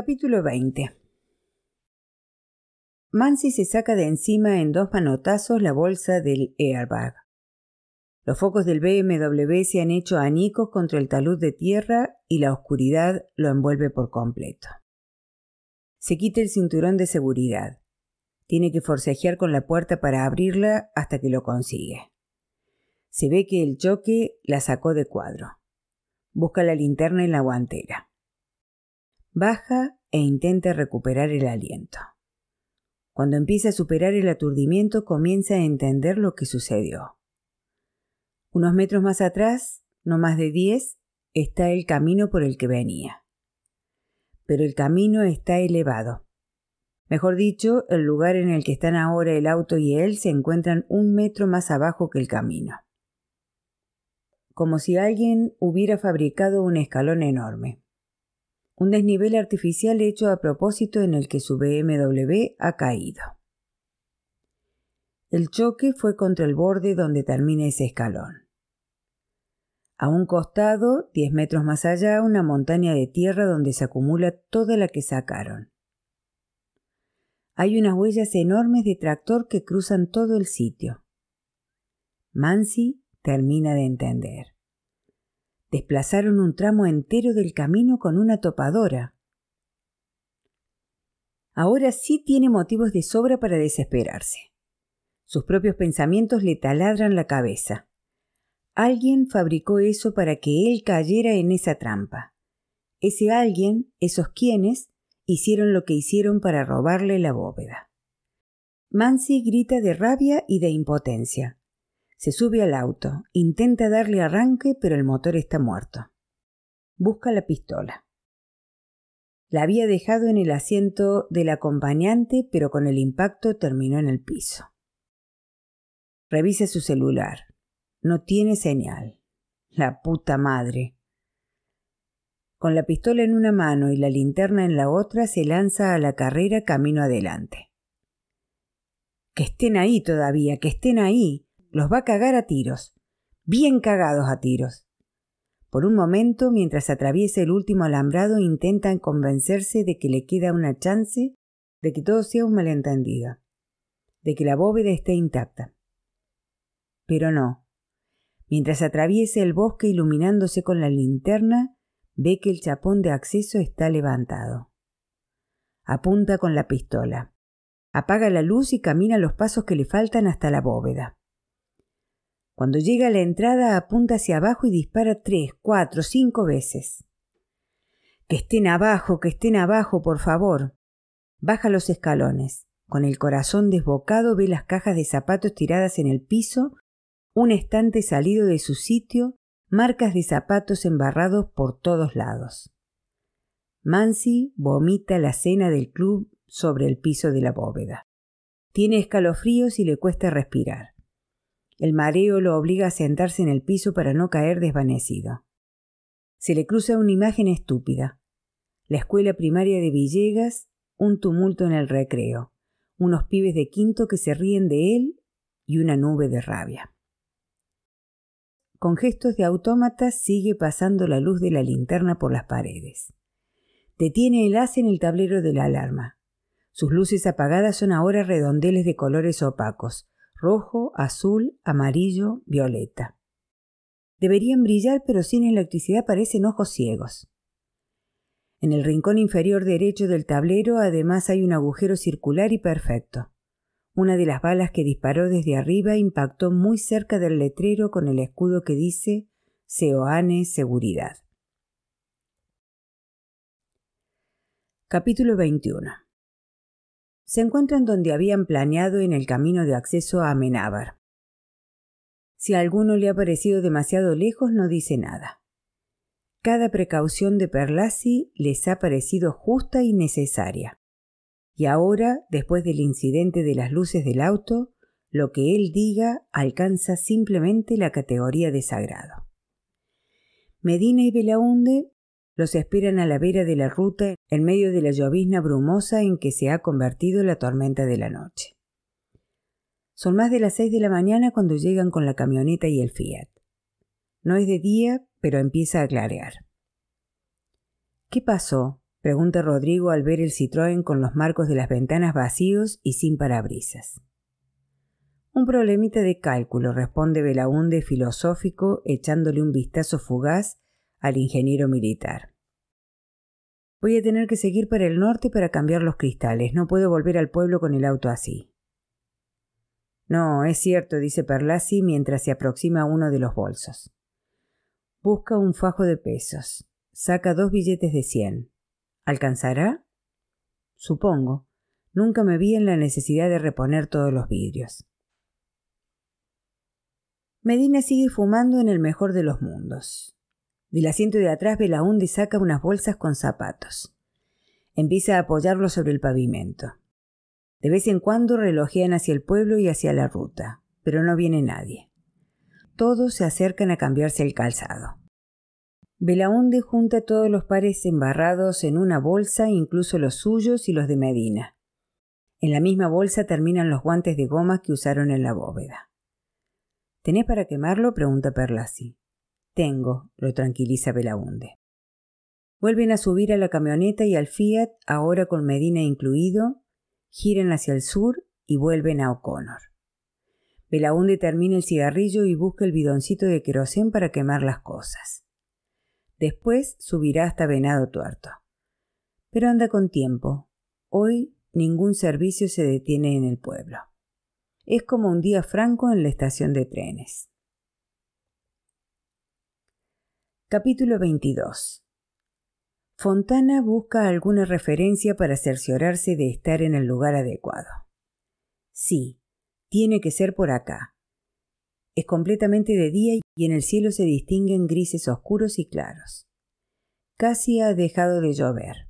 Capítulo 20 Mansi se saca de encima en dos manotazos la bolsa del airbag. Los focos del BMW se han hecho anicos contra el talud de tierra y la oscuridad lo envuelve por completo. Se quita el cinturón de seguridad. Tiene que forcejear con la puerta para abrirla hasta que lo consigue. Se ve que el choque la sacó de cuadro. Busca la linterna en la guantera. Baja e intenta recuperar el aliento. Cuando empieza a superar el aturdimiento comienza a entender lo que sucedió. Unos metros más atrás, no más de diez, está el camino por el que venía. Pero el camino está elevado. Mejor dicho, el lugar en el que están ahora el auto y él se encuentran un metro más abajo que el camino. Como si alguien hubiera fabricado un escalón enorme un desnivel artificial hecho a propósito en el que su BMW ha caído. El choque fue contra el borde donde termina ese escalón. A un costado, diez metros más allá, una montaña de tierra donde se acumula toda la que sacaron. Hay unas huellas enormes de tractor que cruzan todo el sitio. Mansi termina de entender. Desplazaron un tramo entero del camino con una topadora. Ahora sí tiene motivos de sobra para desesperarse. Sus propios pensamientos le taladran la cabeza. Alguien fabricó eso para que él cayera en esa trampa. Ese alguien, esos quienes, hicieron lo que hicieron para robarle la bóveda. Mansi grita de rabia y de impotencia. Se sube al auto, intenta darle arranque, pero el motor está muerto. Busca la pistola. La había dejado en el asiento del acompañante, pero con el impacto terminó en el piso. Revisa su celular. No tiene señal. La puta madre. Con la pistola en una mano y la linterna en la otra, se lanza a la carrera camino adelante. Que estén ahí todavía, que estén ahí los va a cagar a tiros, bien cagados a tiros. Por un momento, mientras atraviesa el último alambrado, intentan convencerse de que le queda una chance de que todo sea un malentendido, de que la bóveda esté intacta. Pero no. Mientras atraviesa el bosque iluminándose con la linterna, ve que el chapón de acceso está levantado. Apunta con la pistola. Apaga la luz y camina los pasos que le faltan hasta la bóveda. Cuando llega a la entrada apunta hacia abajo y dispara tres, cuatro, cinco veces. Que estén abajo, que estén abajo, por favor. Baja los escalones. Con el corazón desbocado ve las cajas de zapatos tiradas en el piso, un estante salido de su sitio, marcas de zapatos embarrados por todos lados. Mansi vomita la cena del club sobre el piso de la bóveda. Tiene escalofríos y le cuesta respirar. El mareo lo obliga a sentarse en el piso para no caer desvanecido. Se le cruza una imagen estúpida. La escuela primaria de Villegas, un tumulto en el recreo, unos pibes de quinto que se ríen de él y una nube de rabia. Con gestos de autómata sigue pasando la luz de la linterna por las paredes. Detiene el haz en el tablero de la alarma. Sus luces apagadas son ahora redondeles de colores opacos, rojo, azul, amarillo, violeta. Deberían brillar, pero sin electricidad parecen ojos ciegos. En el rincón inferior derecho del tablero además hay un agujero circular y perfecto. Una de las balas que disparó desde arriba impactó muy cerca del letrero con el escudo que dice Seoane Seguridad. Capítulo 21 se encuentran donde habían planeado en el camino de acceso a Amenábar. Si a alguno le ha parecido demasiado lejos, no dice nada. Cada precaución de Perlasi les ha parecido justa y necesaria. Y ahora, después del incidente de las luces del auto, lo que él diga alcanza simplemente la categoría de sagrado. Medina y Belaunde los esperan a la vera de la ruta en medio de la llovizna brumosa en que se ha convertido la tormenta de la noche. Son más de las seis de la mañana cuando llegan con la camioneta y el Fiat. No es de día, pero empieza a clarear. ¿Qué pasó? pregunta Rodrigo al ver el Citroën con los marcos de las ventanas vacíos y sin parabrisas. Un problemita de cálculo, responde Belaunde filosófico, echándole un vistazo fugaz al ingeniero militar. Voy a tener que seguir para el norte para cambiar los cristales. No puedo volver al pueblo con el auto así. No, es cierto, dice Perlasi mientras se aproxima a uno de los bolsos. Busca un fajo de pesos. Saca dos billetes de cien. ¿Alcanzará? Supongo. Nunca me vi en la necesidad de reponer todos los vidrios. Medina sigue fumando en el mejor de los mundos. Del asiento de atrás Belaunde saca unas bolsas con zapatos. Empieza a apoyarlos sobre el pavimento. De vez en cuando relojean hacia el pueblo y hacia la ruta, pero no viene nadie. Todos se acercan a cambiarse el calzado. Belaunde junta todos los pares embarrados en una bolsa, incluso los suyos y los de Medina. En la misma bolsa terminan los guantes de goma que usaron en la bóveda. ¿Tenés para quemarlo? pregunta Perlasi. Tengo, lo tranquiliza Belaunde. Vuelven a subir a la camioneta y al Fiat, ahora con Medina incluido, giran hacia el sur y vuelven a O'Connor. Belaunde termina el cigarrillo y busca el bidoncito de querosén para quemar las cosas. Después subirá hasta Venado Tuerto. Pero anda con tiempo. Hoy ningún servicio se detiene en el pueblo. Es como un día franco en la estación de trenes. Capítulo 22 Fontana busca alguna referencia para cerciorarse de estar en el lugar adecuado. Sí, tiene que ser por acá. Es completamente de día y en el cielo se distinguen grises oscuros y claros. Casi ha dejado de llover.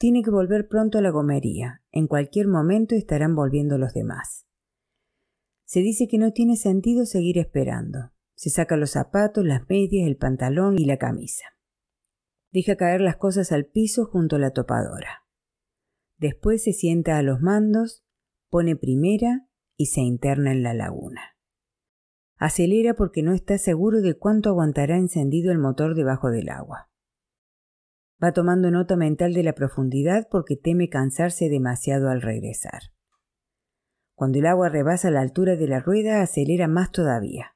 Tiene que volver pronto a la gomería. En cualquier momento estarán volviendo los demás. Se dice que no tiene sentido seguir esperando. Se saca los zapatos, las medias, el pantalón y la camisa. Deja caer las cosas al piso junto a la topadora. Después se sienta a los mandos, pone primera y se interna en la laguna. Acelera porque no está seguro de cuánto aguantará encendido el motor debajo del agua. Va tomando nota mental de la profundidad porque teme cansarse demasiado al regresar. Cuando el agua rebasa la altura de la rueda, acelera más todavía.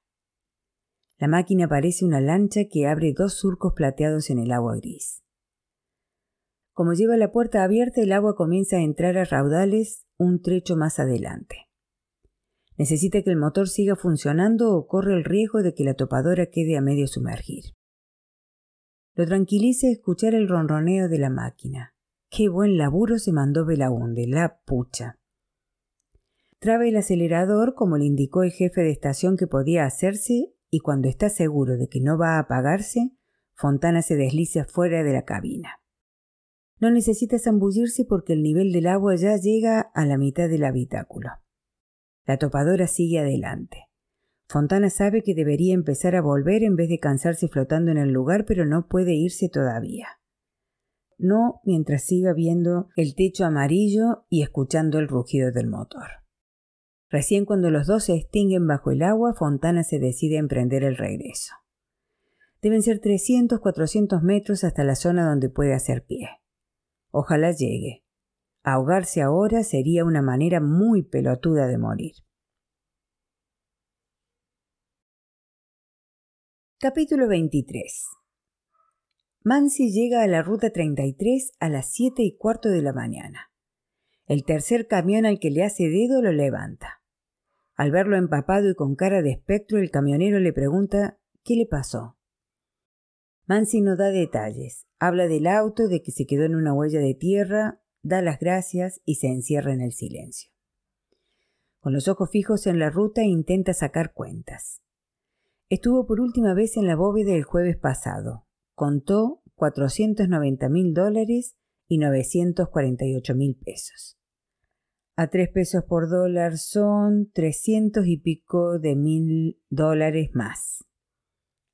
La máquina parece una lancha que abre dos surcos plateados en el agua gris. Como lleva la puerta abierta, el agua comienza a entrar a raudales un trecho más adelante. Necesita que el motor siga funcionando o corre el riesgo de que la topadora quede a medio sumergir. Lo tranquiliza escuchar el ronroneo de la máquina. Qué buen laburo se mandó Belaunde, la pucha. Trabe el acelerador como le indicó el jefe de estación que podía hacerse y cuando está seguro de que no va a apagarse, Fontana se desliza fuera de la cabina. No necesita zambullirse porque el nivel del agua ya llega a la mitad del habitáculo. La topadora sigue adelante. Fontana sabe que debería empezar a volver en vez de cansarse flotando en el lugar, pero no puede irse todavía. No mientras siga viendo el techo amarillo y escuchando el rugido del motor. Recién cuando los dos se extinguen bajo el agua, Fontana se decide a emprender el regreso. Deben ser 300, 400 metros hasta la zona donde puede hacer pie. Ojalá llegue. Ahogarse ahora sería una manera muy pelotuda de morir. Capítulo 23 Mansi llega a la ruta 33 a las 7 y cuarto de la mañana. El tercer camión al que le hace dedo lo levanta. Al verlo empapado y con cara de espectro, el camionero le pregunta ¿Qué le pasó? Mansi no da detalles. Habla del auto, de que se quedó en una huella de tierra, da las gracias y se encierra en el silencio. Con los ojos fijos en la ruta intenta sacar cuentas. Estuvo por última vez en la bóveda el jueves pasado. Contó 490 mil dólares y 948 mil pesos a tres pesos por dólar son trescientos y pico de mil dólares más,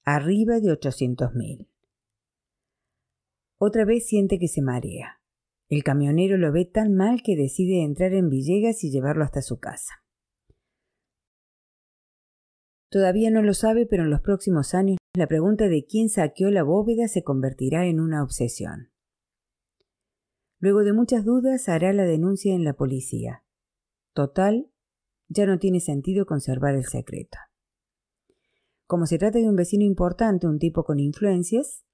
arriba de ochocientos mil. Otra vez siente que se marea. El camionero lo ve tan mal que decide entrar en Villegas y llevarlo hasta su casa. Todavía no lo sabe, pero en los próximos años la pregunta de quién saqueó la bóveda se convertirá en una obsesión. Luego de muchas dudas hará la denuncia en la policía. Total, ya no tiene sentido conservar el secreto. Como se trata de un vecino importante, un tipo con influencias,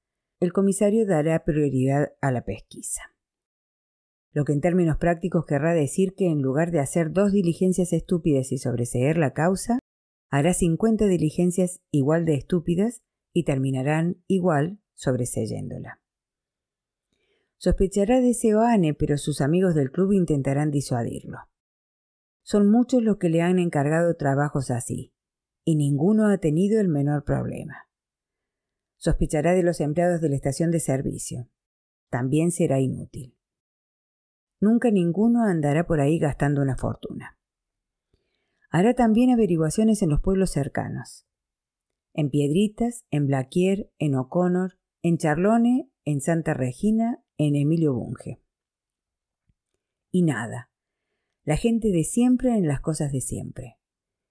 el comisario dará prioridad a la pesquisa. Lo que en términos prácticos querrá decir que en lugar de hacer dos diligencias estúpidas y sobreseer la causa, hará 50 diligencias igual de estúpidas y terminarán igual sobreseyéndola. Sospechará de Seoane, pero sus amigos del club intentarán disuadirlo. Son muchos los que le han encargado trabajos así, y ninguno ha tenido el menor problema. Sospechará de los empleados de la estación de servicio. También será inútil. Nunca ninguno andará por ahí gastando una fortuna. Hará también averiguaciones en los pueblos cercanos. En Piedritas, en Blaquier, en O'Connor, en Charlone, en Santa Regina, en Emilio Bunge. Y nada. La gente de siempre en las cosas de siempre.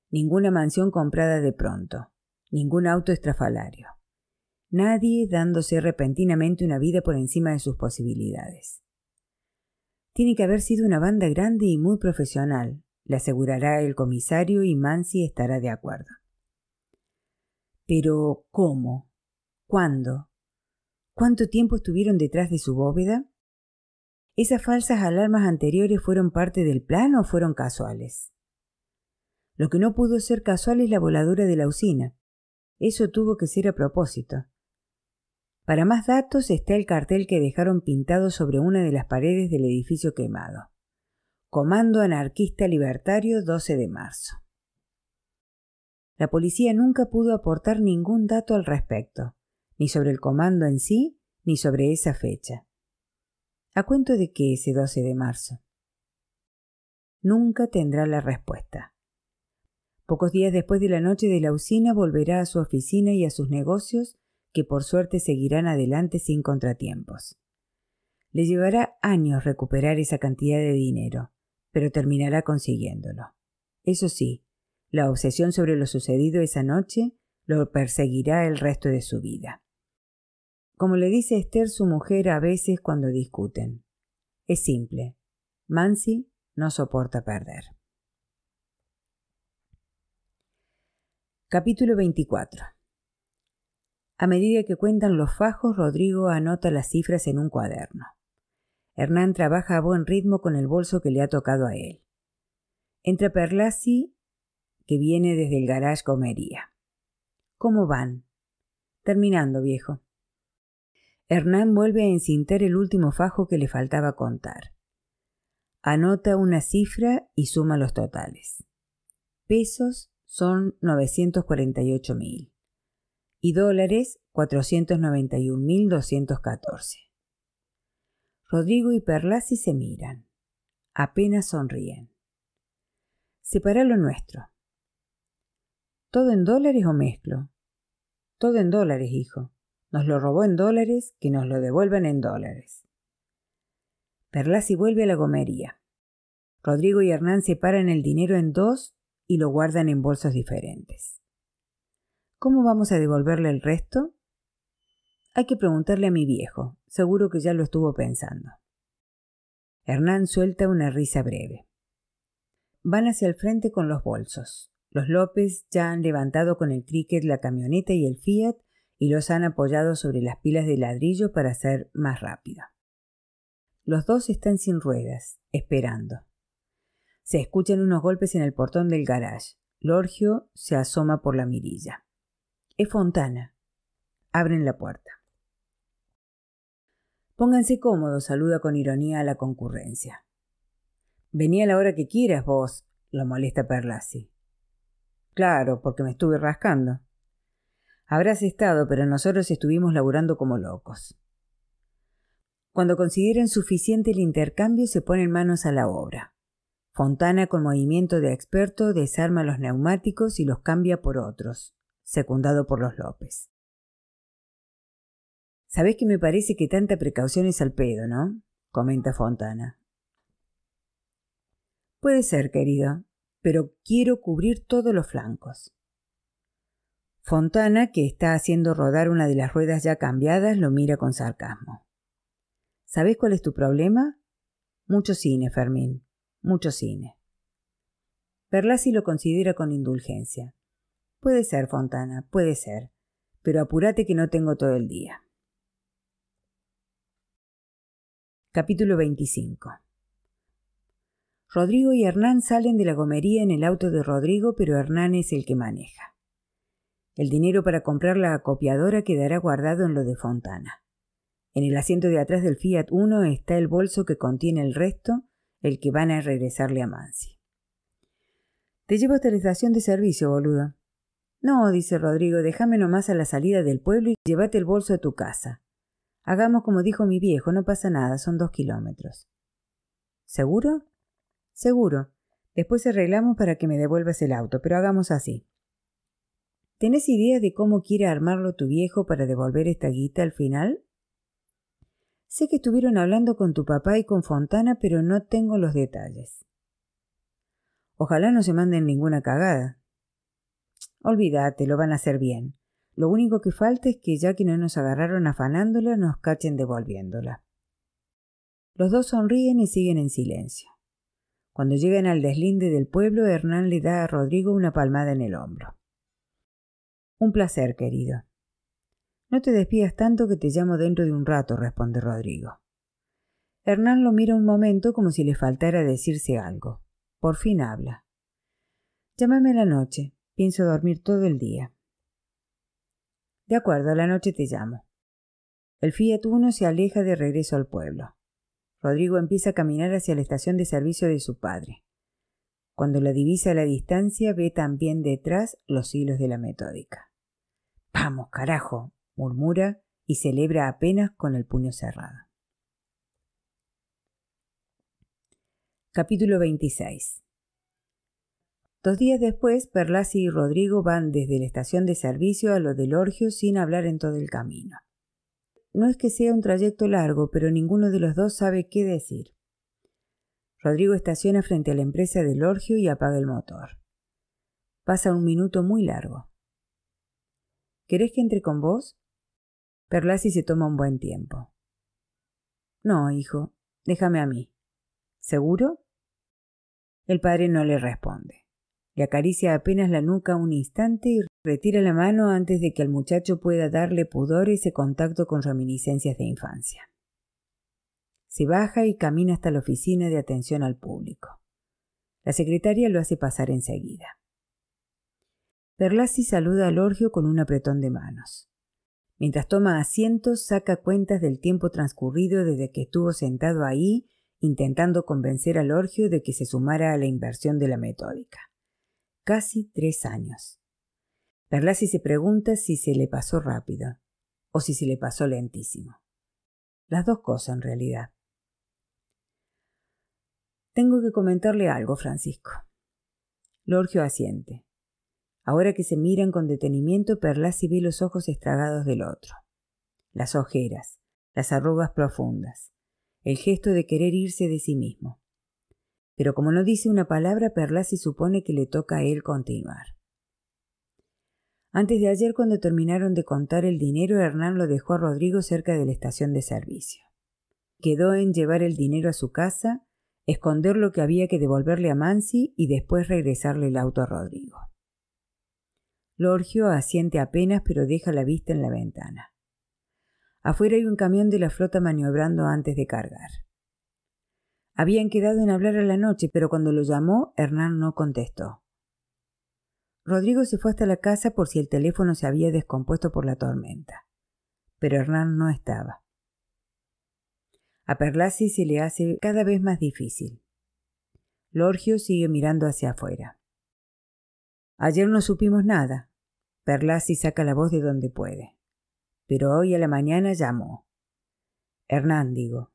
Ninguna mansión comprada de pronto. Ningún auto estrafalario. Nadie dándose repentinamente una vida por encima de sus posibilidades. Tiene que haber sido una banda grande y muy profesional, le asegurará el comisario y Mansi estará de acuerdo. Pero, ¿cómo? ¿Cuándo? ¿Cuánto tiempo estuvieron detrás de su bóveda? ¿Esas falsas alarmas anteriores fueron parte del plan o fueron casuales? Lo que no pudo ser casual es la voladura de la usina. Eso tuvo que ser a propósito. Para más datos está el cartel que dejaron pintado sobre una de las paredes del edificio quemado. Comando Anarquista Libertario 12 de marzo. La policía nunca pudo aportar ningún dato al respecto, ni sobre el comando en sí, ni sobre esa fecha. ¿A cuento de qué ese 12 de marzo? Nunca tendrá la respuesta. Pocos días después de la noche de la usina volverá a su oficina y a sus negocios que por suerte seguirán adelante sin contratiempos. Le llevará años recuperar esa cantidad de dinero, pero terminará consiguiéndolo. Eso sí, la obsesión sobre lo sucedido esa noche lo perseguirá el resto de su vida. Como le dice Esther su mujer a veces cuando discuten. Es simple. Mansi no soporta perder. Capítulo 24 a medida que cuentan los fajos, Rodrigo anota las cifras en un cuaderno. Hernán trabaja a buen ritmo con el bolso que le ha tocado a él. Entra Perlasi, que viene desde el garage comería. ¿Cómo van? Terminando, viejo. Hernán vuelve a encintar el último fajo que le faltaba contar. Anota una cifra y suma los totales. Pesos son 948 mil y dólares 491.214. Rodrigo y Perlasi se miran. Apenas sonríen. Separa lo nuestro. ¿Todo en dólares o mezclo? Todo en dólares, hijo. Nos lo robó en dólares, que nos lo devuelvan en dólares. Perlasi vuelve a la gomería. Rodrigo y Hernán separan el dinero en dos y lo guardan en bolsos diferentes. ¿Cómo vamos a devolverle el resto? Hay que preguntarle a mi viejo. Seguro que ya lo estuvo pensando. Hernán suelta una risa breve. Van hacia el frente con los bolsos. Los López ya han levantado con el cricket la camioneta y el Fiat y los han apoyado sobre las pilas de ladrillo para ser más rápido. Los dos están sin ruedas, esperando. Se escuchan unos golpes en el portón del garage. Lorgio se asoma por la mirilla. Es Fontana. Abren la puerta. Pónganse cómodos, saluda con ironía a la concurrencia. Vení a la hora que quieras vos, lo molesta Perlasi. Claro, porque me estuve rascando. Habrás estado, pero nosotros estuvimos laburando como locos. Cuando consideren suficiente el intercambio, se ponen manos a la obra. Fontana, con movimiento de experto, desarma los neumáticos y los cambia por otros, secundado por los López. Sabés que me parece que tanta precaución es al pedo, ¿no? comenta Fontana. Puede ser, querido, pero quiero cubrir todos los flancos. Fontana, que está haciendo rodar una de las ruedas ya cambiadas, lo mira con sarcasmo. ¿Sabés cuál es tu problema? Mucho cine, Fermín, mucho cine. Perlasi lo considera con indulgencia. Puede ser, Fontana, puede ser, pero apúrate que no tengo todo el día. Capítulo 25 Rodrigo y Hernán salen de la gomería en el auto de Rodrigo, pero Hernán es el que maneja. El dinero para comprar la acopiadora quedará guardado en lo de Fontana. En el asiento de atrás del Fiat Uno está el bolso que contiene el resto, el que van a regresarle a Mansi. Te llevo hasta la estación de servicio, boludo. No, dice Rodrigo, déjame nomás a la salida del pueblo y llévate el bolso a tu casa. Hagamos como dijo mi viejo, no pasa nada, son dos kilómetros. ¿Seguro? Seguro. Después arreglamos para que me devuelvas el auto, pero hagamos así. ¿Tenés idea de cómo quiere armarlo tu viejo para devolver esta guita al final? Sé que estuvieron hablando con tu papá y con Fontana, pero no tengo los detalles. Ojalá no se manden ninguna cagada. Olvídate, lo van a hacer bien. Lo único que falta es que ya que no nos agarraron afanándola, nos cachen devolviéndola. Los dos sonríen y siguen en silencio. Cuando llegan al deslinde del pueblo, Hernán le da a Rodrigo una palmada en el hombro. Un placer, querido. No te despidas tanto que te llamo dentro de un rato, responde Rodrigo. Hernán lo mira un momento como si le faltara decirse algo. Por fin habla. Llámame a la noche. Pienso dormir todo el día. De acuerdo, a la noche te llamo. El Fiat Uno se aleja de regreso al pueblo. Rodrigo empieza a caminar hacia la estación de servicio de su padre. Cuando la divisa a la distancia, ve también detrás los hilos de la metódica. Vamos, carajo, murmura y celebra apenas con el puño cerrado. Capítulo 26 Dos días después, Perlasi y Rodrigo van desde la estación de servicio a lo del Orgio sin hablar en todo el camino. No es que sea un trayecto largo, pero ninguno de los dos sabe qué decir. Rodrigo estaciona frente a la empresa del Orgio y apaga el motor. Pasa un minuto muy largo. ¿Querés que entre con vos? Perlasi se toma un buen tiempo. No, hijo, déjame a mí. ¿Seguro? El padre no le responde. Le acaricia apenas la nuca un instante y retira la mano antes de que el muchacho pueda darle pudor ese contacto con reminiscencias de infancia. Se baja y camina hasta la oficina de atención al público. La secretaria lo hace pasar enseguida. Perlasi saluda al Orgio con un apretón de manos. Mientras toma asiento, saca cuentas del tiempo transcurrido desde que estuvo sentado ahí intentando convencer al Orgio de que se sumara a la inversión de la metódica. Casi tres años. Perlasi se pregunta si se le pasó rápido o si se le pasó lentísimo. Las dos cosas en realidad. Tengo que comentarle algo, Francisco. Lorgio asiente. Ahora que se miran con detenimiento, Perlasi ve los ojos estragados del otro, las ojeras, las arrugas profundas, el gesto de querer irse de sí mismo. Pero como no dice una palabra, Perlasi supone que le toca a él continuar. Antes de ayer, cuando terminaron de contar el dinero, Hernán lo dejó a Rodrigo cerca de la estación de servicio. Quedó en llevar el dinero a su casa, esconder lo que había que devolverle a Mansi y después regresarle el auto a Rodrigo. Lorgio asiente apenas pero deja la vista en la ventana. Afuera hay un camión de la flota maniobrando antes de cargar. Habían quedado en hablar a la noche, pero cuando lo llamó, Hernán no contestó. Rodrigo se fue hasta la casa por si el teléfono se había descompuesto por la tormenta. Pero Hernán no estaba. A Perlasi se le hace cada vez más difícil. Lorgio sigue mirando hacia afuera. Ayer no supimos nada, Perlasi saca la voz de donde puede. Pero hoy a la mañana llamó. Hernán, digo.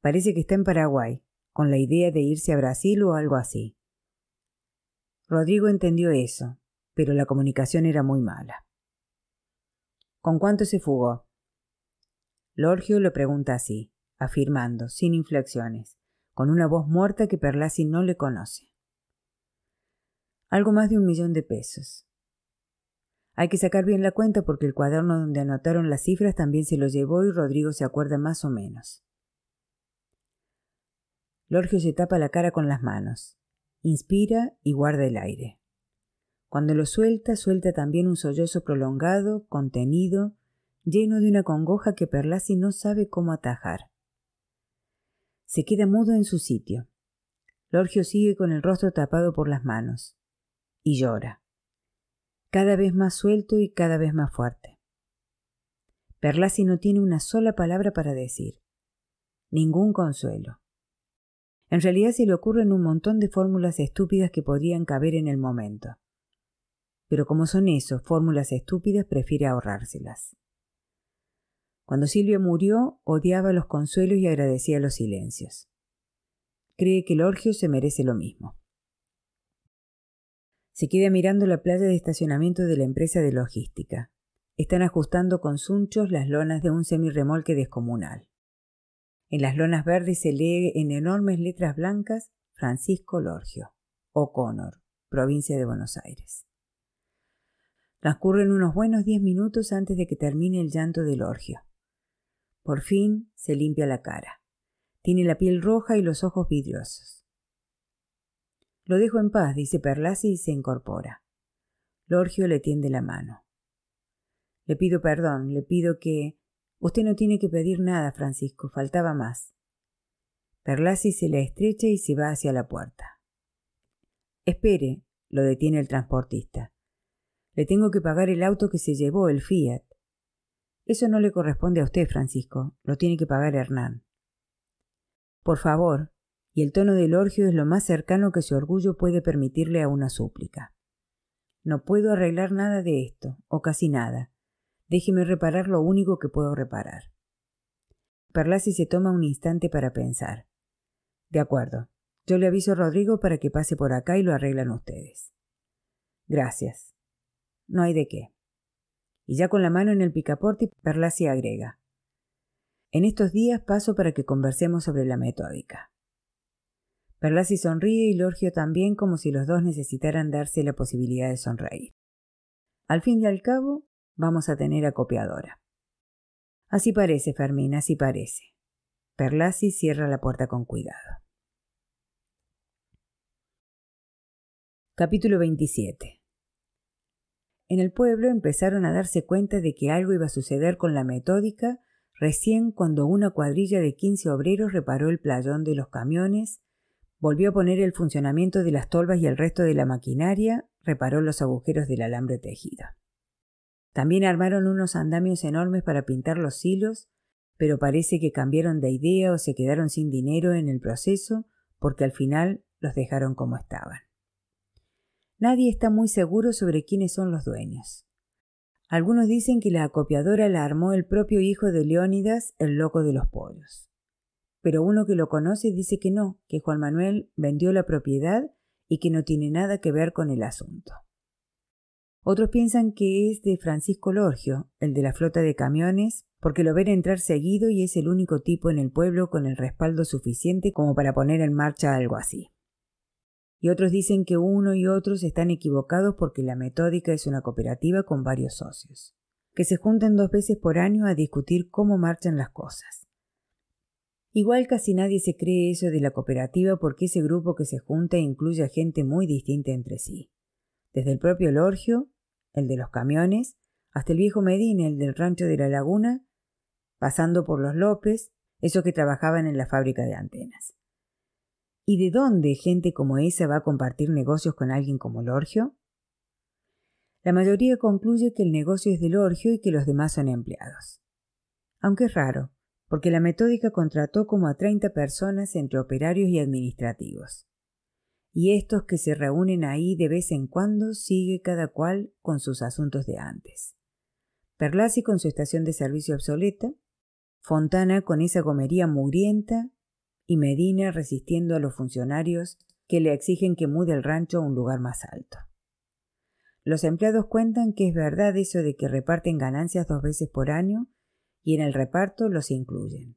Parece que está en Paraguay, con la idea de irse a Brasil o algo así. Rodrigo entendió eso, pero la comunicación era muy mala. ¿Con cuánto se fugó? Lorgio lo pregunta así, afirmando, sin inflexiones, con una voz muerta que Perlasi no le conoce. Algo más de un millón de pesos. Hay que sacar bien la cuenta porque el cuaderno donde anotaron las cifras también se lo llevó y Rodrigo se acuerda más o menos. Lorgio se tapa la cara con las manos, inspira y guarda el aire. Cuando lo suelta, suelta también un sollozo prolongado, contenido, lleno de una congoja que Perlasi no sabe cómo atajar. Se queda mudo en su sitio. Lorgio sigue con el rostro tapado por las manos. Y llora. Cada vez más suelto y cada vez más fuerte. Perlasi no tiene una sola palabra para decir. Ningún consuelo. En realidad se le ocurren un montón de fórmulas estúpidas que podrían caber en el momento. Pero como son eso, fórmulas estúpidas, prefiere ahorrárselas. Cuando Silvia murió, odiaba los consuelos y agradecía los silencios. Cree que el orgio se merece lo mismo. Se queda mirando la playa de estacionamiento de la empresa de logística. Están ajustando con sunchos las lonas de un semirremolque descomunal. En las lonas verdes se lee en enormes letras blancas Francisco Lorgio, O'Connor, provincia de Buenos Aires. Transcurren unos buenos diez minutos antes de que termine el llanto del Lorgio. Por fin se limpia la cara. Tiene la piel roja y los ojos vidriosos. Lo dejo en paz, dice Perlasi y se incorpora. Lorgio le tiende la mano. Le pido perdón, le pido que... Usted no tiene que pedir nada, Francisco, faltaba más. Perlasi se la estrecha y se va hacia la puerta. Espere, lo detiene el transportista. Le tengo que pagar el auto que se llevó, el Fiat. Eso no le corresponde a usted, Francisco, lo tiene que pagar Hernán. Por favor, y el tono del orgio es lo más cercano que su orgullo puede permitirle a una súplica. No puedo arreglar nada de esto, o casi nada. Déjeme reparar lo único que puedo reparar. Perlasi se toma un instante para pensar. De acuerdo. Yo le aviso a Rodrigo para que pase por acá y lo arreglan ustedes. Gracias. No hay de qué y ya con la mano en el picaporte, Perlasi agrega. En estos días paso para que conversemos sobre la metódica. Perlasi sonríe y Lorgio también como si los dos necesitaran darse la posibilidad de sonreír. Al fin y al cabo, vamos a tener acopiadora. Así parece, Fermín, así parece. Perlasi cierra la puerta con cuidado. Capítulo 27 en el pueblo empezaron a darse cuenta de que algo iba a suceder con la metódica recién cuando una cuadrilla de quince obreros reparó el playón de los camiones, volvió a poner el funcionamiento de las tolvas y el resto de la maquinaria, reparó los agujeros del alambre tejido. También armaron unos andamios enormes para pintar los hilos, pero parece que cambiaron de idea o se quedaron sin dinero en el proceso porque al final los dejaron como estaban. Nadie está muy seguro sobre quiénes son los dueños. Algunos dicen que la acopiadora la armó el propio hijo de Leónidas, el loco de los pollos. Pero uno que lo conoce dice que no, que Juan Manuel vendió la propiedad y que no tiene nada que ver con el asunto. Otros piensan que es de Francisco Lorgio, el de la flota de camiones, porque lo ven entrar seguido y es el único tipo en el pueblo con el respaldo suficiente como para poner en marcha algo así y otros dicen que uno y otros están equivocados porque la metódica es una cooperativa con varios socios, que se juntan dos veces por año a discutir cómo marchan las cosas. Igual casi nadie se cree eso de la cooperativa porque ese grupo que se junta incluye a gente muy distinta entre sí, desde el propio Lorgio, el de los camiones, hasta el viejo Medina, el del rancho de la laguna, pasando por los López, esos que trabajaban en la fábrica de antenas. ¿Y de dónde gente como esa va a compartir negocios con alguien como Lorgio? La mayoría concluye que el negocio es de Lorgio y que los demás son empleados. Aunque es raro, porque la metódica contrató como a 30 personas entre operarios y administrativos. Y estos que se reúnen ahí de vez en cuando sigue cada cual con sus asuntos de antes. Perlasi con su estación de servicio obsoleta, Fontana con esa gomería mugrienta y Medina resistiendo a los funcionarios que le exigen que mude el rancho a un lugar más alto. Los empleados cuentan que es verdad eso de que reparten ganancias dos veces por año y en el reparto los incluyen.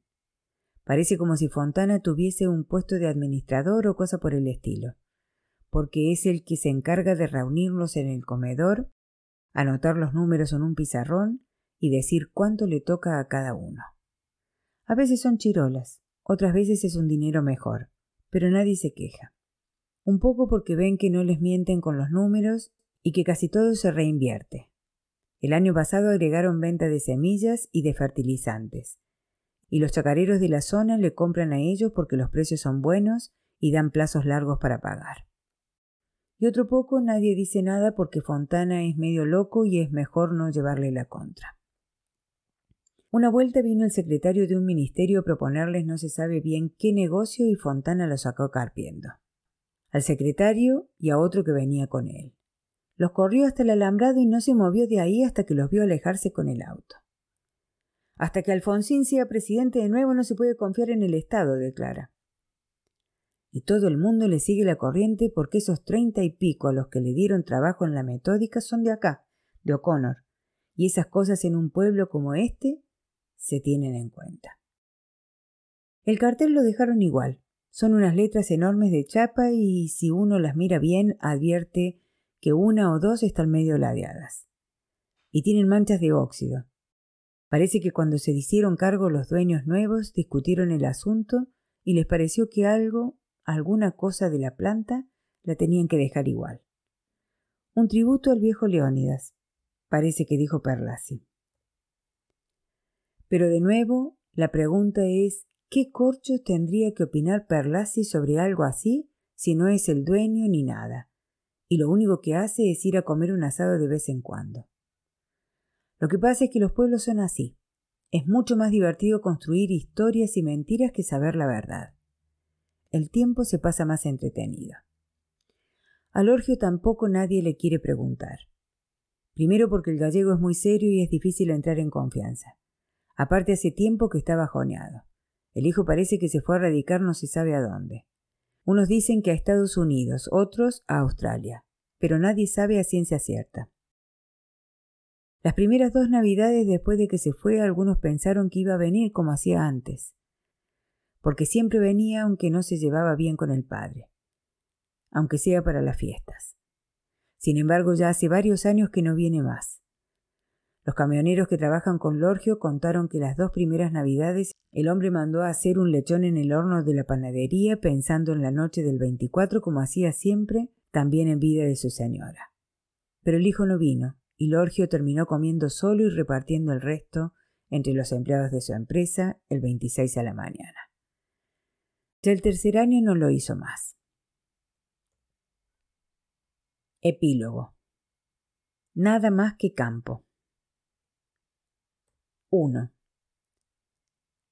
Parece como si Fontana tuviese un puesto de administrador o cosa por el estilo, porque es el que se encarga de reunirlos en el comedor, anotar los números en un pizarrón y decir cuánto le toca a cada uno. A veces son chirolas, otras veces es un dinero mejor, pero nadie se queja. Un poco porque ven que no les mienten con los números y que casi todo se reinvierte. El año pasado agregaron venta de semillas y de fertilizantes, y los chacareros de la zona le compran a ellos porque los precios son buenos y dan plazos largos para pagar. Y otro poco nadie dice nada porque Fontana es medio loco y es mejor no llevarle la contra. Una vuelta vino el secretario de un ministerio a proponerles no se sabe bien qué negocio y Fontana lo sacó carpiendo. Al secretario y a otro que venía con él. Los corrió hasta el alambrado y no se movió de ahí hasta que los vio alejarse con el auto. Hasta que Alfonsín sea presidente de nuevo no se puede confiar en el Estado, declara y todo el mundo le sigue la corriente porque esos treinta y pico a los que le dieron trabajo en la metódica son de acá, de O'Connor, y esas cosas en un pueblo como este se tienen en cuenta. El cartel lo dejaron igual. Son unas letras enormes de chapa y si uno las mira bien advierte que una o dos están medio ladeadas. Y tienen manchas de óxido. Parece que cuando se hicieron cargo los dueños nuevos discutieron el asunto y les pareció que algo alguna cosa de la planta la tenían que dejar igual. Un tributo al viejo Leónidas, parece que dijo Perlasi. Pero de nuevo, la pregunta es, ¿qué corcho tendría que opinar Perlasi sobre algo así si no es el dueño ni nada? Y lo único que hace es ir a comer un asado de vez en cuando. Lo que pasa es que los pueblos son así. Es mucho más divertido construir historias y mentiras que saber la verdad el tiempo se pasa más entretenido. Al Orgio tampoco nadie le quiere preguntar. Primero porque el gallego es muy serio y es difícil entrar en confianza. Aparte hace tiempo que está bajoneado. El hijo parece que se fue a radicar no se sabe a dónde. Unos dicen que a Estados Unidos, otros a Australia, pero nadie sabe a ciencia cierta. Las primeras dos navidades después de que se fue algunos pensaron que iba a venir como hacía antes porque siempre venía aunque no se llevaba bien con el padre, aunque sea para las fiestas. Sin embargo, ya hace varios años que no viene más. Los camioneros que trabajan con Lorgio contaron que las dos primeras navidades el hombre mandó a hacer un lechón en el horno de la panadería pensando en la noche del 24 como hacía siempre, también en vida de su señora. Pero el hijo no vino, y Lorgio terminó comiendo solo y repartiendo el resto entre los empleados de su empresa el 26 a la mañana. Ya el tercer año no lo hizo más. Epílogo. Nada más que campo. 1.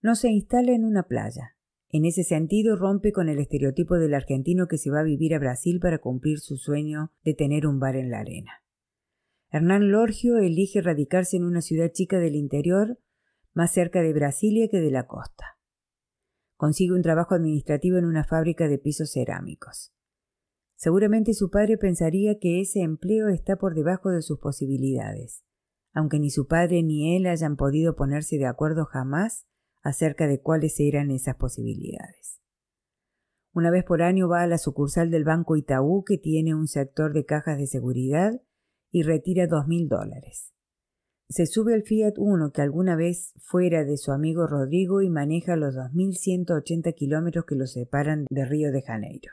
No se instala en una playa. En ese sentido rompe con el estereotipo del argentino que se va a vivir a Brasil para cumplir su sueño de tener un bar en la arena. Hernán Lorgio elige radicarse en una ciudad chica del interior, más cerca de Brasilia que de la costa. Consigue un trabajo administrativo en una fábrica de pisos cerámicos. Seguramente su padre pensaría que ese empleo está por debajo de sus posibilidades, aunque ni su padre ni él hayan podido ponerse de acuerdo jamás acerca de cuáles eran esas posibilidades. Una vez por año va a la sucursal del Banco Itaú que tiene un sector de cajas de seguridad y retira dos mil dólares. Se sube al Fiat Uno que alguna vez fuera de su amigo Rodrigo y maneja los 2.180 kilómetros que lo separan de Río de Janeiro.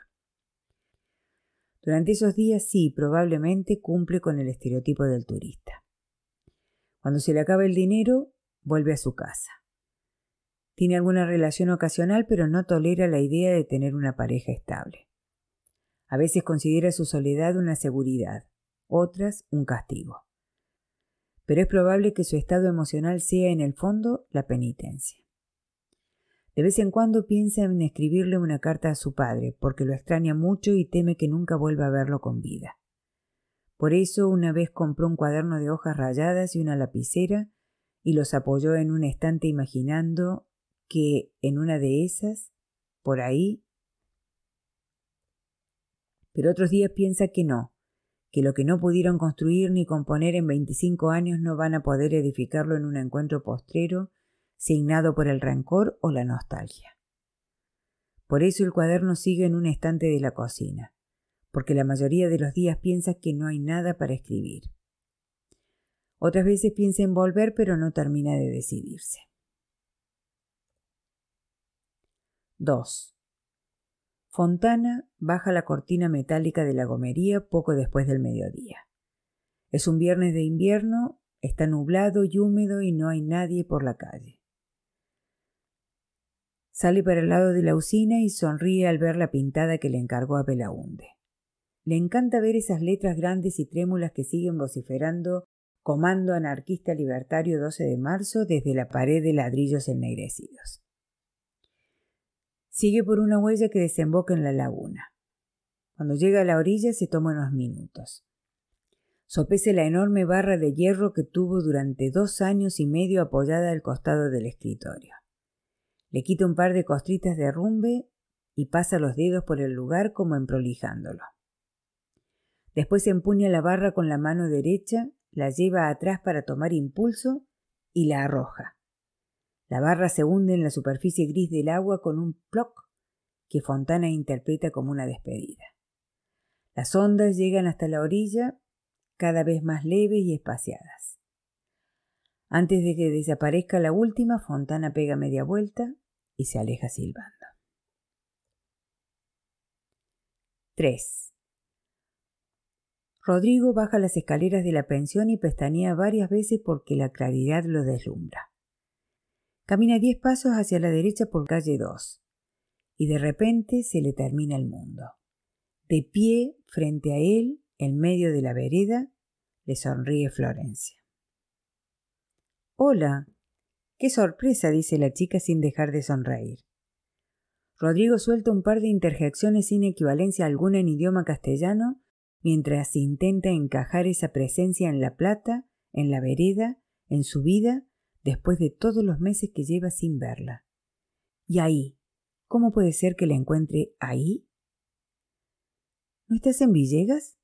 Durante esos días sí, probablemente cumple con el estereotipo del turista. Cuando se le acaba el dinero, vuelve a su casa. Tiene alguna relación ocasional, pero no tolera la idea de tener una pareja estable. A veces considera su soledad una seguridad, otras un castigo pero es probable que su estado emocional sea en el fondo la penitencia. De vez en cuando piensa en escribirle una carta a su padre, porque lo extraña mucho y teme que nunca vuelva a verlo con vida. Por eso una vez compró un cuaderno de hojas rayadas y una lapicera y los apoyó en un estante imaginando que en una de esas, por ahí... Pero otros días piensa que no, que lo que no pudieron construir ni componer en 25 años no van a poder edificarlo en un encuentro postrero, signado por el rencor o la nostalgia. Por eso el cuaderno sigue en un estante de la cocina, porque la mayoría de los días piensa que no hay nada para escribir. Otras veces piensa en volver, pero no termina de decidirse. 2. Fontana baja la cortina metálica de la gomería poco después del mediodía. Es un viernes de invierno, está nublado y húmedo y no hay nadie por la calle. Sale para el lado de la usina y sonríe al ver la pintada que le encargó a Belaunde. Le encanta ver esas letras grandes y trémulas que siguen vociferando Comando Anarquista Libertario 12 de marzo desde la pared de ladrillos ennegrecidos. Sigue por una huella que desemboca en la laguna. Cuando llega a la orilla se toma unos minutos. Sopese la enorme barra de hierro que tuvo durante dos años y medio apoyada al costado del escritorio. Le quita un par de costritas de rumbe y pasa los dedos por el lugar como emprolijándolo. Después empuña la barra con la mano derecha, la lleva atrás para tomar impulso y la arroja. La barra se hunde en la superficie gris del agua con un ploc que Fontana interpreta como una despedida. Las ondas llegan hasta la orilla, cada vez más leves y espaciadas. Antes de que desaparezca la última, Fontana pega media vuelta y se aleja silbando. 3. Rodrigo baja las escaleras de la pensión y pestanea varias veces porque la claridad lo deslumbra. Camina diez pasos hacia la derecha por calle 2 y de repente se le termina el mundo. De pie frente a él, en medio de la vereda, le sonríe Florencia. Hola. Qué sorpresa, dice la chica sin dejar de sonreír. Rodrigo suelta un par de interjecciones sin equivalencia alguna en idioma castellano mientras intenta encajar esa presencia en la plata, en la vereda, en su vida después de todos los meses que lleva sin verla. Y ahí, ¿cómo puede ser que la encuentre ahí? ¿No estás en Villegas?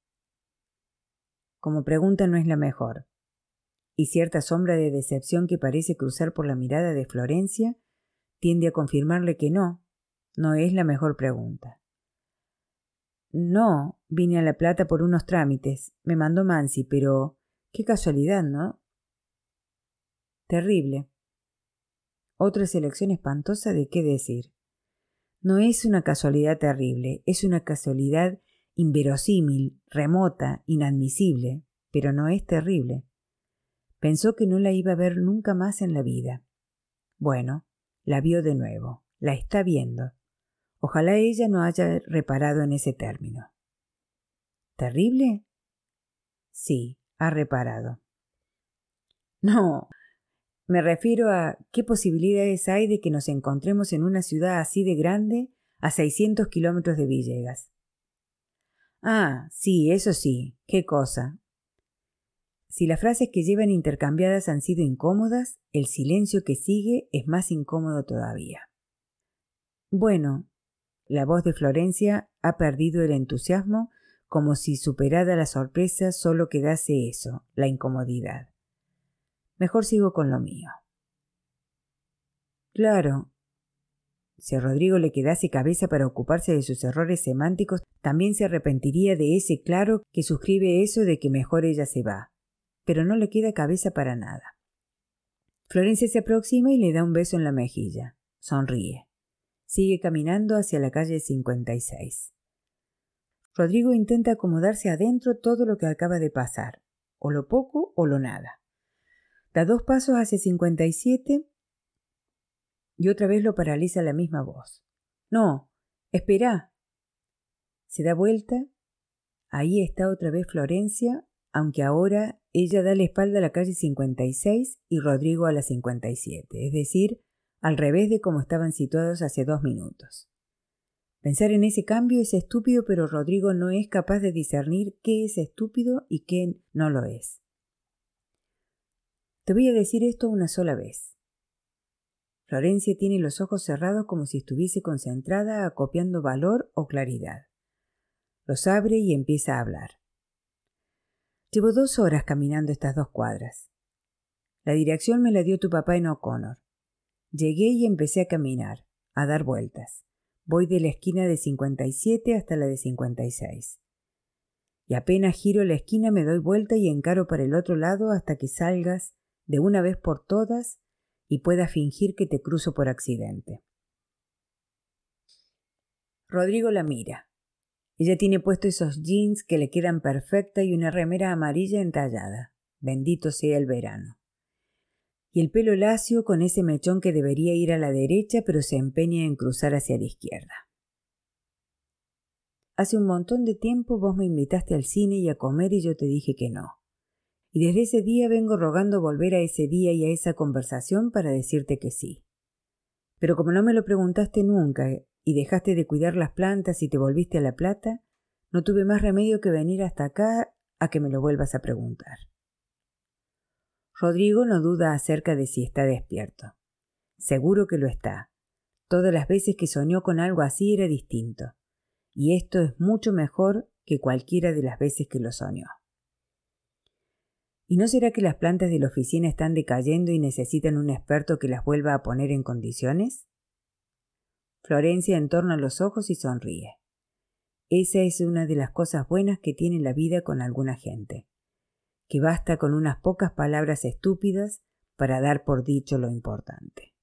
Como pregunta no es la mejor, y cierta sombra de decepción que parece cruzar por la mirada de Florencia tiende a confirmarle que no, no es la mejor pregunta. No, vine a La Plata por unos trámites, me mandó Mansi, pero qué casualidad, ¿no? Terrible. Otra selección espantosa de qué decir. No es una casualidad terrible, es una casualidad inverosímil, remota, inadmisible, pero no es terrible. Pensó que no la iba a ver nunca más en la vida. Bueno, la vio de nuevo, la está viendo. Ojalá ella no haya reparado en ese término. ¿Terrible? Sí, ha reparado. No, me refiero a qué posibilidades hay de que nos encontremos en una ciudad así de grande a 600 kilómetros de Villegas. Ah, sí, eso sí, qué cosa. Si las frases que llevan intercambiadas han sido incómodas, el silencio que sigue es más incómodo todavía. Bueno, la voz de Florencia ha perdido el entusiasmo como si superada la sorpresa solo quedase eso, la incomodidad. Mejor sigo con lo mío. Claro. Si a Rodrigo le quedase cabeza para ocuparse de sus errores semánticos, también se arrepentiría de ese claro que suscribe eso de que mejor ella se va. Pero no le queda cabeza para nada. Florencia se aproxima y le da un beso en la mejilla. Sonríe. Sigue caminando hacia la calle 56. Rodrigo intenta acomodarse adentro todo lo que acaba de pasar, o lo poco o lo nada. Da dos pasos hacia 57 y otra vez lo paraliza la misma voz. No, espera. Se da vuelta. Ahí está otra vez Florencia, aunque ahora ella da la espalda a la calle 56 y Rodrigo a la 57, es decir, al revés de como estaban situados hace dos minutos. Pensar en ese cambio es estúpido, pero Rodrigo no es capaz de discernir qué es estúpido y qué no lo es. Te voy a decir esto una sola vez. Florencia tiene los ojos cerrados como si estuviese concentrada acopiando valor o claridad. Los abre y empieza a hablar. Llevo dos horas caminando estas dos cuadras. La dirección me la dio tu papá en O'Connor. Llegué y empecé a caminar, a dar vueltas. Voy de la esquina de 57 hasta la de 56 y apenas giro la esquina me doy vuelta y encaro para el otro lado hasta que salgas de una vez por todas y pueda fingir que te cruzo por accidente. Rodrigo la mira. Ella tiene puesto esos jeans que le quedan perfecta y una remera amarilla entallada. Bendito sea el verano. Y el pelo lacio con ese mechón que debería ir a la derecha pero se empeña en cruzar hacia la izquierda. Hace un montón de tiempo vos me invitaste al cine y a comer y yo te dije que no. Y desde ese día vengo rogando volver a ese día y a esa conversación para decirte que sí. Pero como no me lo preguntaste nunca y dejaste de cuidar las plantas y te volviste a la plata, no tuve más remedio que venir hasta acá a que me lo vuelvas a preguntar. Rodrigo no duda acerca de si está despierto. Seguro que lo está. Todas las veces que soñó con algo así era distinto y esto es mucho mejor que cualquiera de las veces que lo soñó. ¿Y no será que las plantas de la oficina están decayendo y necesitan un experto que las vuelva a poner en condiciones? Florencia entorna los ojos y sonríe. Esa es una de las cosas buenas que tiene la vida con alguna gente, que basta con unas pocas palabras estúpidas para dar por dicho lo importante.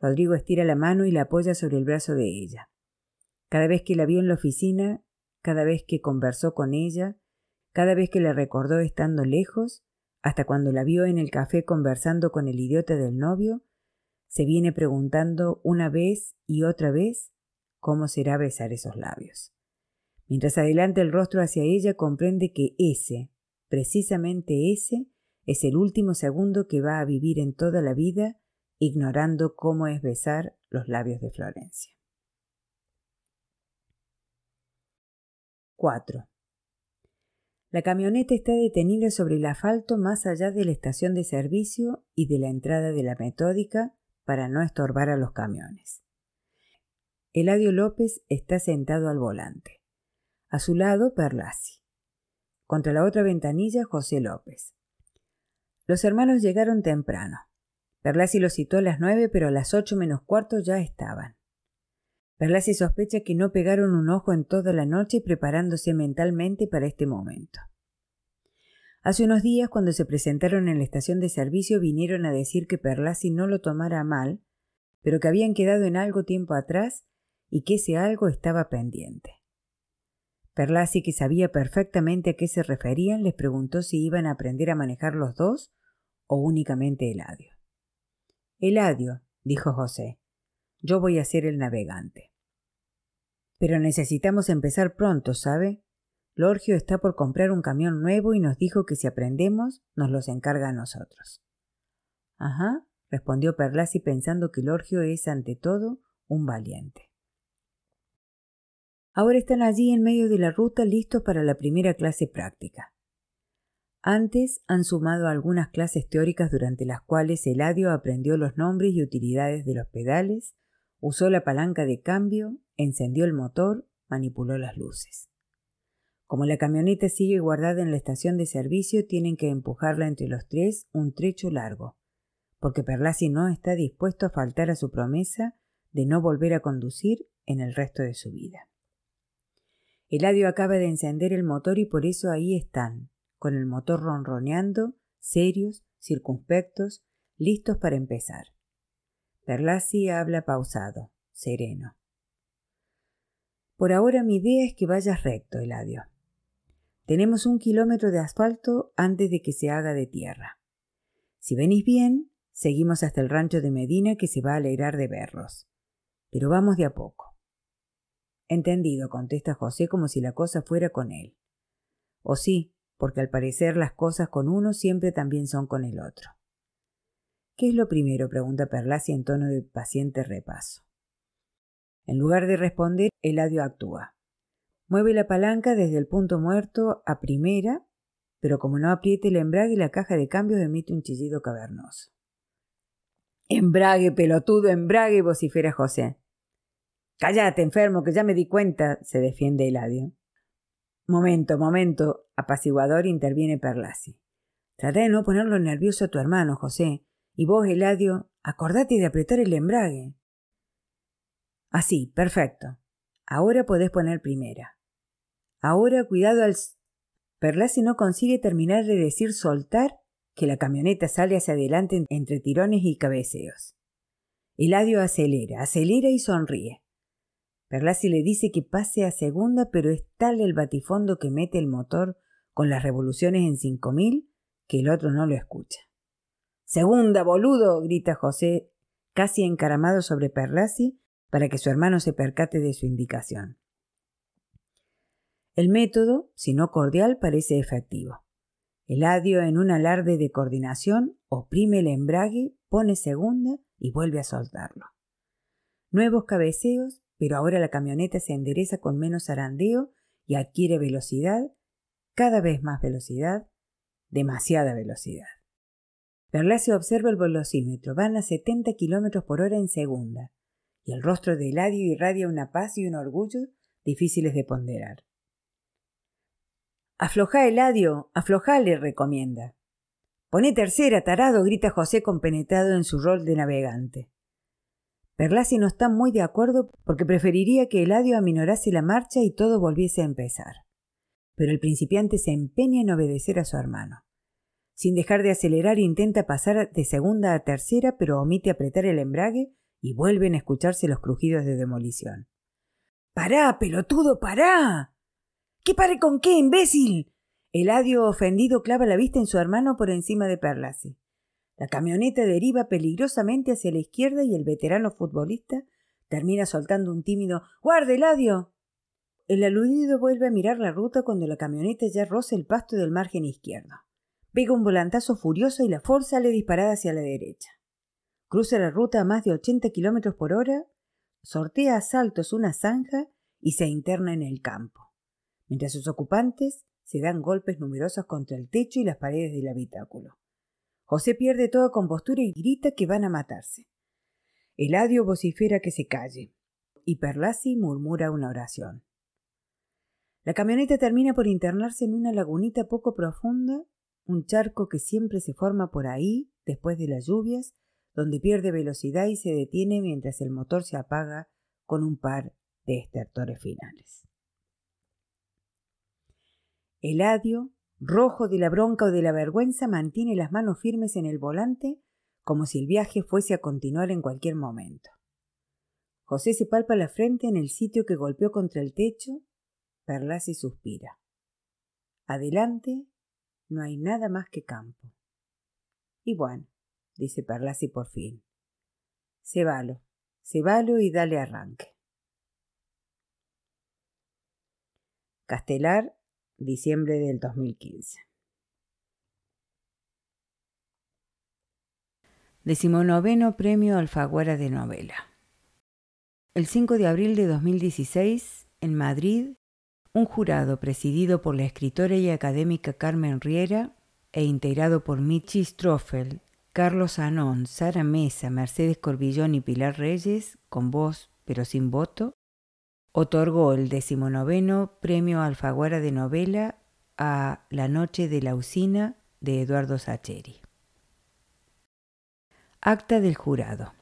Rodrigo estira la mano y la apoya sobre el brazo de ella. Cada vez que la vio en la oficina, cada vez que conversó con ella, cada vez que la recordó estando lejos, hasta cuando la vio en el café conversando con el idiota del novio, se viene preguntando una vez y otra vez cómo será besar esos labios. Mientras adelanta el rostro hacia ella, comprende que ese, precisamente ese, es el último segundo que va a vivir en toda la vida, ignorando cómo es besar los labios de Florencia. 4. La camioneta está detenida sobre el asfalto más allá de la estación de servicio y de la entrada de la metódica para no estorbar a los camiones. Eladio López está sentado al volante. A su lado, Perlasi. Contra la otra ventanilla, José López. Los hermanos llegaron temprano. Perlasi los citó a las nueve, pero a las ocho menos cuarto ya estaban. Perlasi sospecha que no pegaron un ojo en toda la noche preparándose mentalmente para este momento. Hace unos días, cuando se presentaron en la estación de servicio, vinieron a decir que Perlasi no lo tomara mal, pero que habían quedado en algo tiempo atrás y que ese algo estaba pendiente. Perlasi, que sabía perfectamente a qué se referían, les preguntó si iban a aprender a manejar los dos o únicamente Eladio. Eladio, dijo José, yo voy a ser el navegante. Pero necesitamos empezar pronto, ¿sabe? Lorgio está por comprar un camión nuevo y nos dijo que si aprendemos, nos los encarga a nosotros. Ajá, respondió Perlasi pensando que Lorgio es ante todo un valiente. Ahora están allí en medio de la ruta listos para la primera clase práctica. Antes han sumado algunas clases teóricas durante las cuales Eladio aprendió los nombres y utilidades de los pedales, Usó la palanca de cambio, encendió el motor, manipuló las luces. Como la camioneta sigue guardada en la estación de servicio, tienen que empujarla entre los tres un trecho largo, porque Perlasi no está dispuesto a faltar a su promesa de no volver a conducir en el resto de su vida. Eladio acaba de encender el motor y por eso ahí están, con el motor ronroneando, serios, circunspectos, listos para empezar. Perlasi habla pausado, sereno. Por ahora mi idea es que vayas recto, Eladio. Tenemos un kilómetro de asfalto antes de que se haga de tierra. Si venís bien, seguimos hasta el rancho de Medina que se va a alegrar de verlos. Pero vamos de a poco. Entendido, contesta José como si la cosa fuera con él. O sí, porque al parecer las cosas con uno siempre también son con el otro. ¿Qué es lo primero? pregunta Perlasi en tono de paciente repaso. En lugar de responder, Eladio actúa. Mueve la palanca desde el punto muerto a primera, pero como no apriete el embrague, la caja de cambios emite un chillido cavernoso. Embrague, pelotudo, embrague, vocifera José. Cállate, enfermo, que ya me di cuenta, se defiende Eladio. Momento, momento, apaciguador interviene Perlasi. Trata de no ponerlo nervioso a tu hermano, José. Y vos, Eladio, acordate de apretar el embrague. Así, perfecto. Ahora podés poner primera. Ahora cuidado al... Perlasi no consigue terminar de decir soltar que la camioneta sale hacia adelante entre tirones y cabeceos. Eladio acelera, acelera y sonríe. Perlasi le dice que pase a segunda, pero es tal el batifondo que mete el motor con las revoluciones en cinco mil que el otro no lo escucha. Segunda, boludo, grita José, casi encaramado sobre Perlasi, para que su hermano se percate de su indicación. El método, si no cordial, parece efectivo. Eladio, en un alarde de coordinación, oprime el embrague, pone segunda y vuelve a soltarlo. Nuevos cabeceos, pero ahora la camioneta se endereza con menos zarandeo y adquiere velocidad, cada vez más velocidad, demasiada velocidad. se observa el velocímetro, van a 70 kilómetros por hora en segunda, y el rostro de Eladio irradia una paz y un orgullo difíciles de ponderar. Afloja, Eladio, afloja, le recomienda. Poné tercera, tarado, grita José compenetrado en su rol de navegante. Perlasi no está muy de acuerdo porque preferiría que Eladio aminorase la marcha y todo volviese a empezar. Pero el principiante se empeña en obedecer a su hermano. Sin dejar de acelerar intenta pasar de segunda a tercera, pero omite apretar el embrague y vuelven a escucharse los crujidos de demolición. ¡Pará, pelotudo, pará! ¿Qué pare con qué, imbécil? Eladio ofendido clava la vista en su hermano por encima de Perlasi. La camioneta deriva peligrosamente hacia la izquierda y el veterano futbolista termina soltando un tímido ¡Guarde, Eladio! El aludido vuelve a mirar la ruta cuando la camioneta ya roza el pasto del margen izquierdo. Pega un volantazo furioso y la Ford sale disparada hacia la derecha. Cruza la ruta a más de 80 kilómetros por hora, sortea a saltos una zanja y se interna en el campo mientras sus ocupantes se dan golpes numerosos contra el techo y las paredes del habitáculo. José pierde toda compostura y grita que van a matarse. Eladio vocifera que se calle, y Perlasi murmura una oración. La camioneta termina por internarse en una lagunita poco profunda, un charco que siempre se forma por ahí después de las lluvias, donde pierde velocidad y se detiene mientras el motor se apaga con un par de estertores finales. Eladio, rojo de la bronca o de la vergüenza, mantiene las manos firmes en el volante como si el viaje fuese a continuar en cualquier momento. José se palpa la frente en el sitio que golpeó contra el techo. Perlasi suspira. Adelante no hay nada más que campo. Y bueno, dice Perlasi por fin. Se valo y dale arranque. Castelar diciembre del 2015. Decimonoveno Premio Alfaguara de Novela. El 5 de abril de 2016, en Madrid, un jurado presidido por la escritora y académica Carmen Riera e integrado por Michi Stroffel, Carlos Anón, Sara Mesa, Mercedes Corbillón y Pilar Reyes, con voz pero sin voto, otorgó el decimonoveno Premio Alfaguara de Novela a La Noche de la Usina de Eduardo Sacheri. Acta del jurado.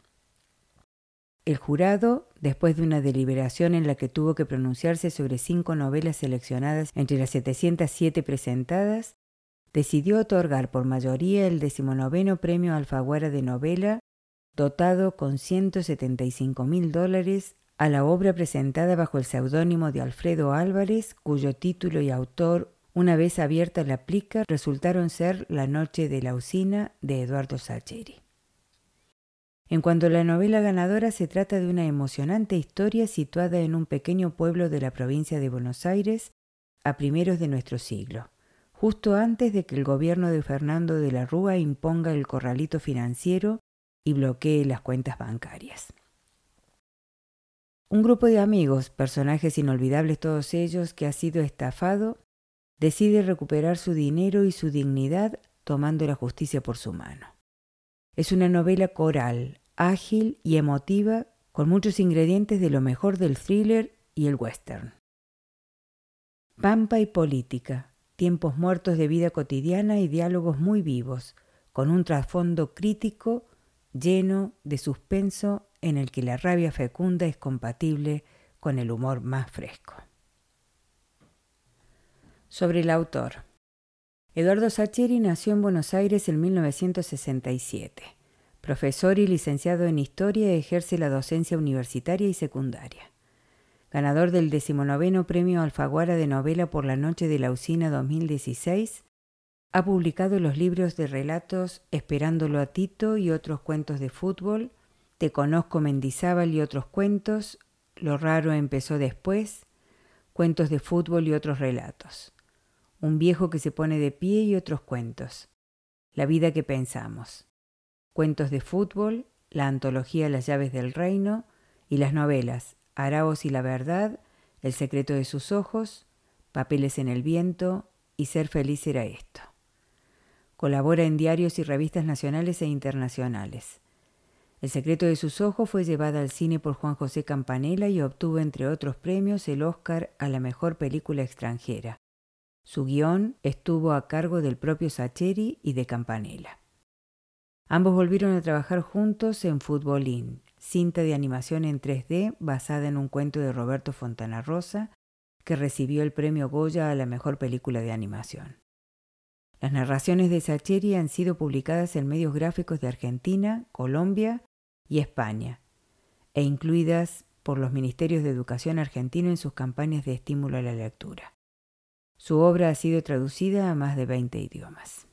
El jurado, después de una deliberación en la que tuvo que pronunciarse sobre cinco novelas seleccionadas entre las 707 presentadas, decidió otorgar por mayoría el decimonoveno Premio Alfaguara de Novela, dotado con 175 mil dólares a la obra presentada bajo el seudónimo de Alfredo Álvarez, cuyo título y autor, una vez abierta la plica, resultaron ser La noche de la usina de Eduardo Sacheri. En cuanto a la novela ganadora, se trata de una emocionante historia situada en un pequeño pueblo de la provincia de Buenos Aires a primeros de nuestro siglo, justo antes de que el gobierno de Fernando de la Rúa imponga el corralito financiero y bloquee las cuentas bancarias. Un grupo de amigos, personajes inolvidables todos ellos, que ha sido estafado, decide recuperar su dinero y su dignidad tomando la justicia por su mano. Es una novela coral, ágil y emotiva, con muchos ingredientes de lo mejor del thriller y el western. Pampa y política, tiempos muertos de vida cotidiana y diálogos muy vivos, con un trasfondo crítico lleno de suspenso en el que la rabia fecunda es compatible con el humor más fresco. Sobre el autor. Eduardo Sacheri nació en Buenos Aires en 1967. Profesor y licenciado en Historia, ejerce la docencia universitaria y secundaria. ganador del decimonoveno Premio Alfaguara de Novela por la Noche de la Usina 2016, ha publicado los libros de relatos Esperándolo a Tito y otros cuentos de fútbol, Te conozco Mendizábal y otros cuentos, Lo raro empezó después, Cuentos de fútbol y otros relatos, Un viejo que se pone de pie y otros cuentos, La vida que pensamos, Cuentos de fútbol, la antología Las llaves del reino y las novelas Araos y la verdad, El secreto de sus ojos, Papeles en el viento y Ser feliz era esto. Colabora en diarios y revistas nacionales e internacionales. El secreto de sus ojos fue llevada al cine por Juan José Campanella y obtuvo, entre otros premios, el Oscar a la mejor película extranjera. Su guion estuvo a cargo del propio Sacheri y de Campanella. Ambos volvieron a trabajar juntos en Futbolín, cinta de animación en 3D basada en un cuento de Roberto Fontana Rosa, que recibió el premio Goya a la mejor película de animación. Las narraciones de Sacheri han sido publicadas en medios gráficos de Argentina, Colombia y España, e incluidas por los ministerios de educación argentino en sus campañas de estímulo a la lectura. Su obra ha sido traducida a más de 20 idiomas.